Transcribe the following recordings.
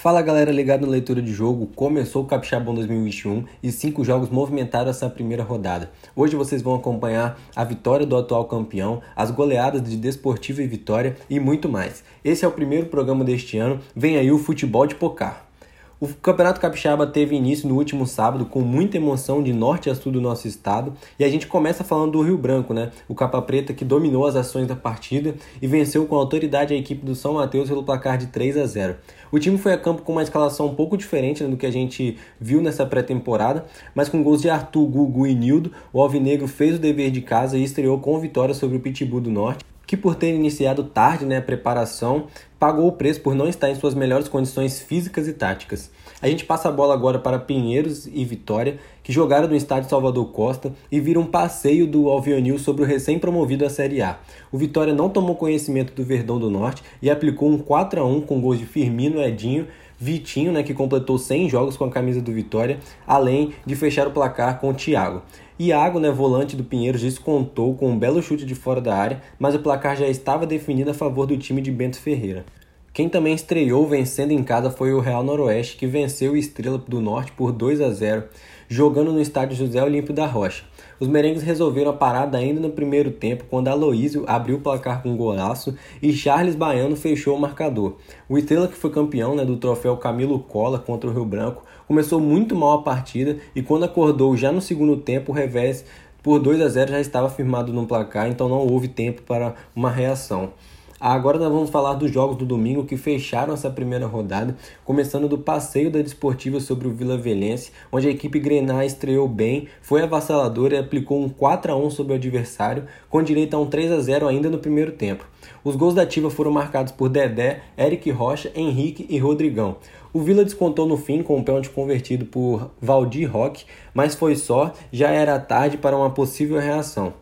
Fala galera ligado na leitura de jogo, começou o Capixabão 2021 e cinco jogos movimentaram essa primeira rodada. Hoje vocês vão acompanhar a vitória do atual campeão, as goleadas de Desportivo e Vitória e muito mais. Esse é o primeiro programa deste ano, vem aí o futebol de pocar. O Campeonato Capixaba teve início no último sábado com muita emoção de norte a sul do nosso estado e a gente começa falando do Rio Branco, né? O Capa Preta que dominou as ações da partida e venceu com autoridade a equipe do São Mateus pelo placar de 3 a 0. O time foi a campo com uma escalação um pouco diferente né, do que a gente viu nessa pré-temporada, mas com gols de Arthur, Gugu e Nildo, o Alvinegro fez o dever de casa e estreou com vitória sobre o Pitbull do Norte que por ter iniciado tarde né, a preparação, pagou o preço por não estar em suas melhores condições físicas e táticas. A gente passa a bola agora para Pinheiros e Vitória, que jogaram no estádio Salvador Costa e viram um passeio do Alvionil sobre o recém-promovido à Série A. O Vitória não tomou conhecimento do Verdão do Norte e aplicou um 4 a 1 com gols de Firmino, Edinho, Vitinho, né, que completou 100 jogos com a camisa do Vitória, além de fechar o placar com o Thiago. Iago, né, volante do Pinheiros, descontou com um belo chute de fora da área, mas o placar já estava definido a favor do time de Bento Ferreira. Quem também estreou vencendo em casa foi o Real Noroeste, que venceu o Estrela do Norte por 2 a 0, jogando no estádio José Olímpio da Rocha. Os merengues resolveram a parada ainda no primeiro tempo, quando Aloísio abriu o placar com um golaço e Charles Baiano fechou o marcador. O Estrela, que foi campeão né, do troféu Camilo Cola contra o Rio Branco, começou muito mal a partida e quando acordou já no segundo tempo, o revés por 2 a 0 já estava firmado no placar, então não houve tempo para uma reação. Agora nós vamos falar dos jogos do domingo que fecharam essa primeira rodada, começando do passeio da Desportiva sobre o Vila Velhense, onde a equipe Grená estreou bem, foi avassaladora e aplicou um 4 a 1 sobre o adversário, com direito a um 3 a 0 ainda no primeiro tempo. Os gols da Ativa foram marcados por Dedé, Eric Rocha, Henrique e Rodrigão. O Vila descontou no fim com um pênalti convertido por Valdir Roque, mas foi só, já era tarde para uma possível reação.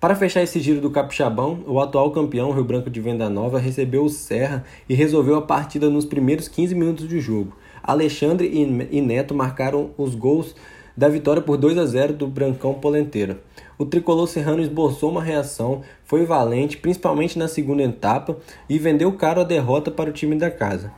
Para fechar esse giro do Capixabão, o atual campeão Rio Branco de Venda Nova recebeu o Serra e resolveu a partida nos primeiros 15 minutos de jogo. Alexandre e Neto marcaram os gols da vitória por 2 a 0 do Brancão Polenteiro. O tricolor serrano esboçou uma reação, foi valente, principalmente na segunda etapa, e vendeu caro a derrota para o time da casa.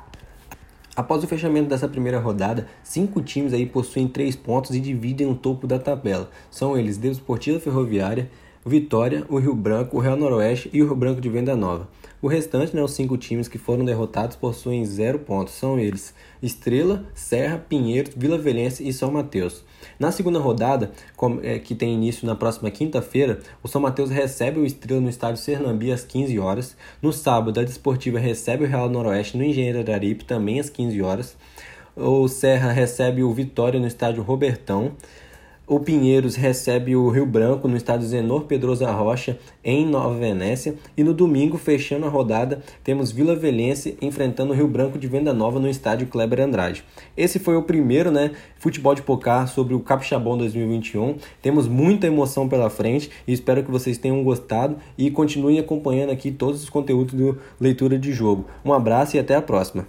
Após o fechamento dessa primeira rodada, cinco times aí possuem três pontos e dividem o topo da tabela. São eles Desportiva Ferroviária, Vitória, o Rio Branco, o Real Noroeste e o Rio Branco de Venda Nova. O restante, né, os cinco times que foram derrotados, possuem zero pontos. São eles Estrela, Serra, Pinheiros, Vila Velhense e São Mateus. Na segunda rodada, é, que tem início na próxima quinta-feira, o São Mateus recebe o Estrela no estádio Sernambi às 15 horas. No sábado, a Desportiva recebe o Real Noroeste no Engenheiro Araripe também às 15 horas. O Serra recebe o Vitória no estádio Robertão. O Pinheiros recebe o Rio Branco no estádio Zenor Pedrosa Rocha, em Nova Venécia. E no domingo, fechando a rodada, temos Vila Velhense enfrentando o Rio Branco de Venda Nova no estádio Kleber Andrade. Esse foi o primeiro né, futebol de pocar sobre o Capixabão 2021. Temos muita emoção pela frente e espero que vocês tenham gostado e continuem acompanhando aqui todos os conteúdos do Leitura de Jogo. Um abraço e até a próxima.